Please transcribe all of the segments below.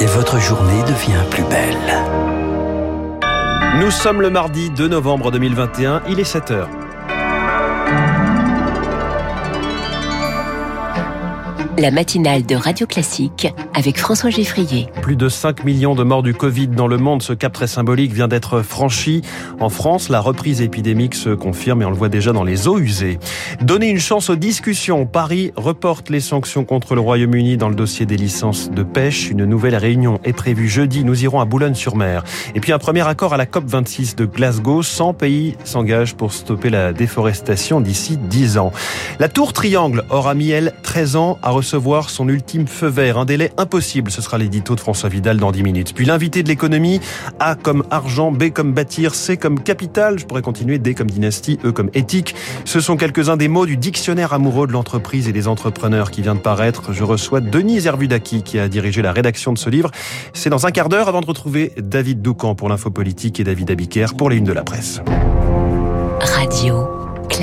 Et votre journée devient plus belle. Nous sommes le mardi 2 novembre 2021, il est 7 heures. La matinale de Radio Classique avec François Geffrier. Plus de 5 millions de morts du Covid dans le monde, ce cap très symbolique vient d'être franchi. En France, la reprise épidémique se confirme et on le voit déjà dans les eaux usées. Donner une chance aux discussions. Paris reporte les sanctions contre le Royaume-Uni dans le dossier des licences de pêche. Une nouvelle réunion est prévue jeudi. Nous irons à Boulogne-sur-Mer. Et puis un premier accord à la COP26 de Glasgow. 100 pays s'engagent pour stopper la déforestation d'ici 10 ans. La tour Triangle aura mis, elle, 13 ans à recevoir son ultime feu vert. Un délai impossible, ce sera l'édito de François Vidal dans 10 minutes. Puis l'invité de l'économie, A comme argent, B comme bâtir, C comme capital, je pourrais continuer, D comme dynastie, E comme éthique. Ce sont quelques-uns des mots du dictionnaire amoureux de l'entreprise et des entrepreneurs qui vient de paraître. Je reçois Denise Herbudaki qui a dirigé la rédaction de ce livre. C'est dans un quart d'heure avant de retrouver David Doucan pour l'info politique et David Abiker pour les unes de la presse. Radio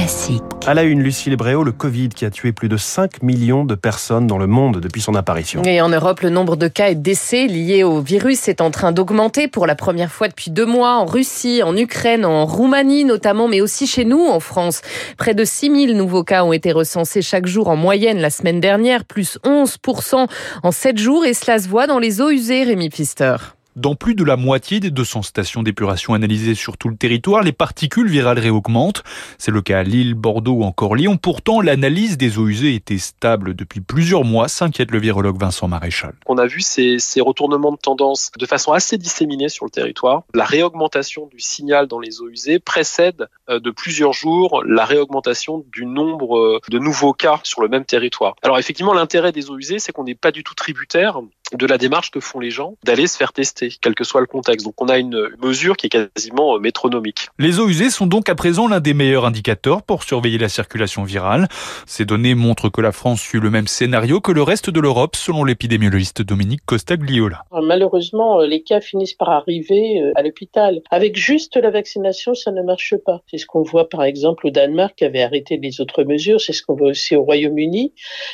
classique. À la une, Lucille Bréau, le Covid qui a tué plus de 5 millions de personnes dans le monde depuis son apparition. Et en Europe, le nombre de cas et de décès liés au virus est en train d'augmenter pour la première fois depuis deux mois en Russie, en Ukraine, en Roumanie notamment, mais aussi chez nous en France. Près de 6 000 nouveaux cas ont été recensés chaque jour en moyenne la semaine dernière, plus 11% en 7 jours et cela se voit dans les eaux usées, Rémi Pfister. Dans plus de la moitié des 200 stations d'épuration analysées sur tout le territoire, les particules virales réaugmentent. C'est le cas à Lille, Bordeaux ou encore Lyon. Pourtant, l'analyse des eaux usées était stable depuis plusieurs mois, s'inquiète le virologue Vincent Maréchal. On a vu ces, ces, retournements de tendance de façon assez disséminée sur le territoire. La réaugmentation du signal dans les eaux usées précède euh, de plusieurs jours la réaugmentation du nombre euh, de nouveaux cas sur le même territoire. Alors effectivement, l'intérêt des eaux usées, c'est qu'on n'est pas du tout tributaire de la démarche que font les gens d'aller se faire tester, quel que soit le contexte. Donc on a une mesure qui est quasiment euh, métronomique. Les eaux usées sont donc à présent l'un des meilleurs indicateurs pour surveiller la circulation virale. Ces données montrent que la France suit le même scénario que le reste de l'Europe, selon l'épidémiologiste Dominique Costagliola. Malheureusement, euh, les cas finissent par arriver euh, à l'hôpital. Avec juste la vaccination, ça ne marche pas. C'est ce qu'on voit par exemple au Danemark qui avait arrêté les autres mesures, c'est ce qu'on voit aussi au Royaume-Uni.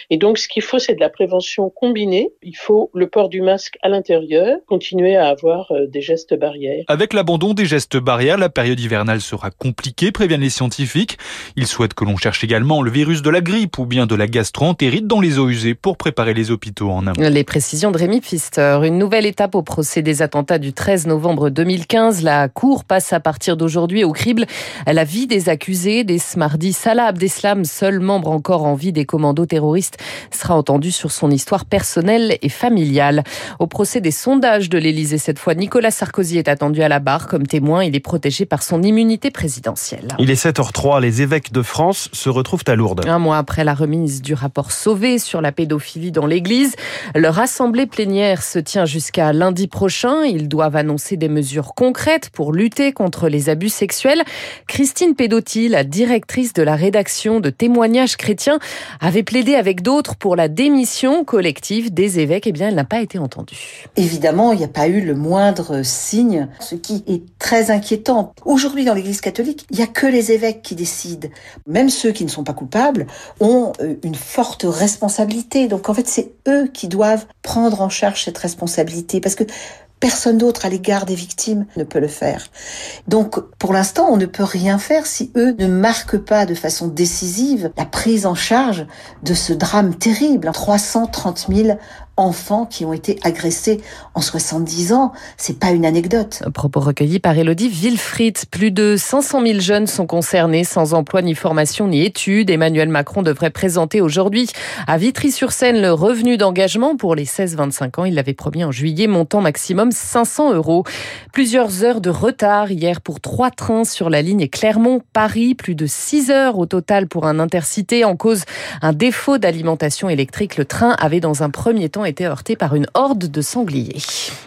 Et donc ce qu'il faut, c'est de la prévention combinée. Il faut le le port du masque à l'intérieur, continuer à avoir euh, des gestes barrières. Avec l'abandon des gestes barrières, la période hivernale sera compliquée, préviennent les scientifiques. Ils souhaitent que l'on cherche également le virus de la grippe ou bien de la gastroentérite dans les eaux usées pour préparer les hôpitaux en amont. Les précisions de Rémi Pfister. Une nouvelle étape au procès des attentats du 13 novembre 2015. La Cour passe à partir d'aujourd'hui au crible la vie des accusés. Des Smardi Salah Abdeslam, seul membre encore en vie des commandos terroristes, sera entendu sur son histoire personnelle et familiale. Au procès des sondages de l'Élysée cette fois, Nicolas Sarkozy est attendu à la barre comme témoin. Il est protégé par son immunité présidentielle. Il est 7h03. Les évêques de France se retrouvent à Lourdes. Un mois après la remise du rapport Sauvé sur la pédophilie dans l'Église, leur assemblée plénière se tient jusqu'à lundi prochain. Ils doivent annoncer des mesures concrètes pour lutter contre les abus sexuels. Christine Pedotti, la directrice de la rédaction de témoignages chrétiens, avait plaidé avec d'autres pour la démission collective des évêques. Eh bien, elle n'a pas été entendu. Évidemment, il n'y a pas eu le moindre signe, ce qui est très inquiétant. Aujourd'hui, dans l'Église catholique, il n'y a que les évêques qui décident. Même ceux qui ne sont pas coupables ont euh, une forte responsabilité. Donc en fait, c'est eux qui doivent prendre en charge cette responsabilité parce que Personne d'autre à l'égard des victimes ne peut le faire. Donc, pour l'instant, on ne peut rien faire si eux ne marquent pas de façon décisive la prise en charge de ce drame terrible. 330 000 enfants qui ont été agressés en 70 ans. C'est pas une anecdote. propos recueillis par Elodie Wilfried. Plus de 500 000 jeunes sont concernés sans emploi, ni formation, ni études. Emmanuel Macron devrait présenter aujourd'hui à Vitry-sur-Seine le revenu d'engagement pour les 16-25 ans. Il l'avait promis en juillet, montant maximum 500 euros. Plusieurs heures de retard hier pour trois trains sur la ligne Clermont-Paris. Plus de 6 heures au total pour un intercité en cause un défaut d'alimentation électrique. Le train avait dans un premier temps été heurté par une horde de sangliers.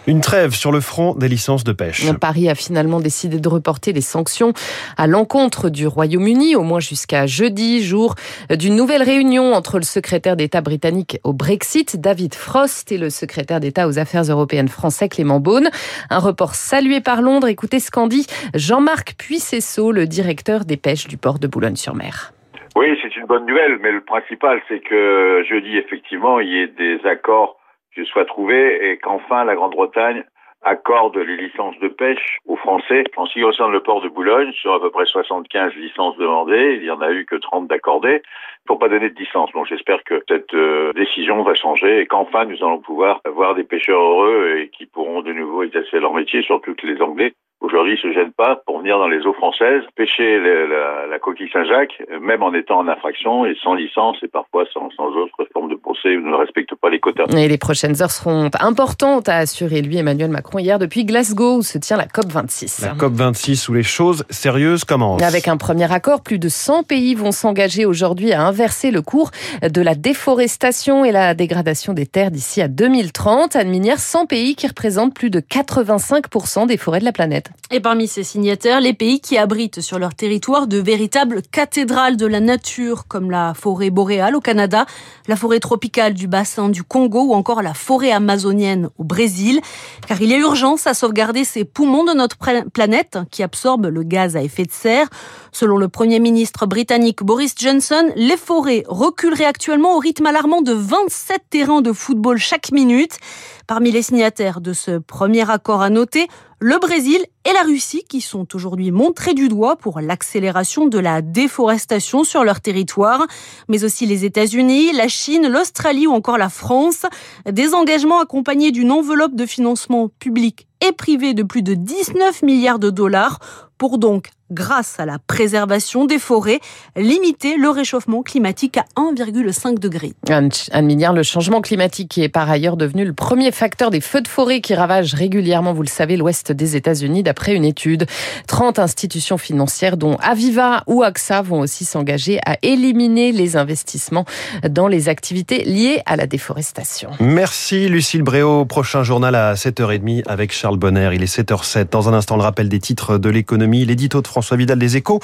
Une trêve sur le front des licences de pêche. Paris a finalement décidé de reporter les sanctions à l'encontre du Royaume-Uni, au moins jusqu'à jeudi, jour d'une nouvelle réunion entre le secrétaire d'État britannique au Brexit, David Frost, et le secrétaire d'État aux affaires européennes français, Clément Beaune. Un report salué par Londres. Écoutez ce qu'en dit Jean-Marc Puissesso, le directeur des pêches du port de Boulogne-sur-Mer. Oui, c'est une bonne nouvelle, mais le principal, c'est que jeudi, effectivement, il y ait des accords soit trouvé et qu'enfin la Grande-Bretagne accorde les licences de pêche aux Français. En ce qui concerne le port de Boulogne, sur à peu près 75 licences demandées, il n'y en a eu que 30 d'accordées. Il ne pas donner de licence. Donc j'espère que cette euh, décision va changer et qu'enfin nous allons pouvoir avoir des pêcheurs heureux et qui pourront de nouveau exercer leur métier, surtout que les Anglais aujourd'hui ne se gênent pas pour venir dans les eaux françaises pêcher la, la, coquille Saint-Jacques, même en étant en infraction et sans licence et parfois sans, sans autre forme de procès ou ne respectent pas les quotas. Et les prochaines heures seront importantes, a assuré lui Emmanuel Macron hier depuis Glasgow où se tient la COP26. La COP26 où les choses sérieuses commencent. Avec un premier accord, plus de 100 pays vont s'engager aujourd'hui à inverser le cours de la déforestation et la dégradation des terres d'ici à 2030. Anne Minière, 100 pays qui représentent plus de 85% des forêts de la planète. Et parmi ces signataires, les pays qui abritent sur leur territoire de véritables cathédrales de la nature, comme la forêt boréale au Canada, la forêt tropicale du bassin du Congo ou encore la forêt amazonienne au Brésil. Car il y a urgence à sauvegarder ces poumons de notre planète qui absorbent le gaz à effet de serre. Selon le Premier ministre britannique Boris Johnson, les forêts reculeraient actuellement au rythme alarmant de 27 terrains de football chaque minute. Parmi les signataires de ce premier accord à noter, le Brésil et la Russie qui sont aujourd'hui montrés du doigt pour l'accélération de la déforestation sur leur territoire, mais aussi les États-Unis, la Chine, l'Australie ou encore la France. Des engagements accompagnés d'une enveloppe de financement public et privé de plus de 19 milliards de dollars pour donc grâce à la préservation des forêts, limiter le réchauffement climatique à 1,5 degré. Anne Minière, le changement climatique qui est par ailleurs devenu le premier facteur des feux de forêt qui ravagent régulièrement, vous le savez, l'ouest des États-Unis d'après une étude. 30 institutions financières dont Aviva ou AXA vont aussi s'engager à éliminer les investissements dans les activités liées à la déforestation. Merci Lucille Bréau. Prochain journal à 7h30 avec Charles Bonner. Il est 7h07. Dans un instant, le rappel des titres de l'économie, l'édito de François Vidal des Échos.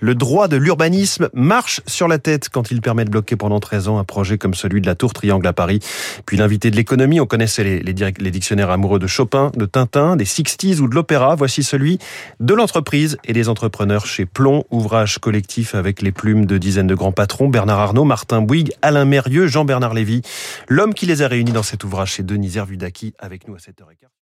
Le droit de l'urbanisme marche sur la tête quand il permet de bloquer pendant 13 ans un projet comme celui de la Tour Triangle à Paris. Puis l'invité de l'économie, on connaissait les, dictionnaires amoureux de Chopin, de Tintin, des Sixties ou de l'opéra. Voici celui de l'entreprise et des entrepreneurs chez Plomb, ouvrage collectif avec les plumes de dizaines de grands patrons, Bernard Arnault, Martin Bouygues, Alain Mérieux, Jean-Bernard Lévy. L'homme qui les a réunis dans cet ouvrage, c'est Denis Hervudaki, avec nous à 7h15.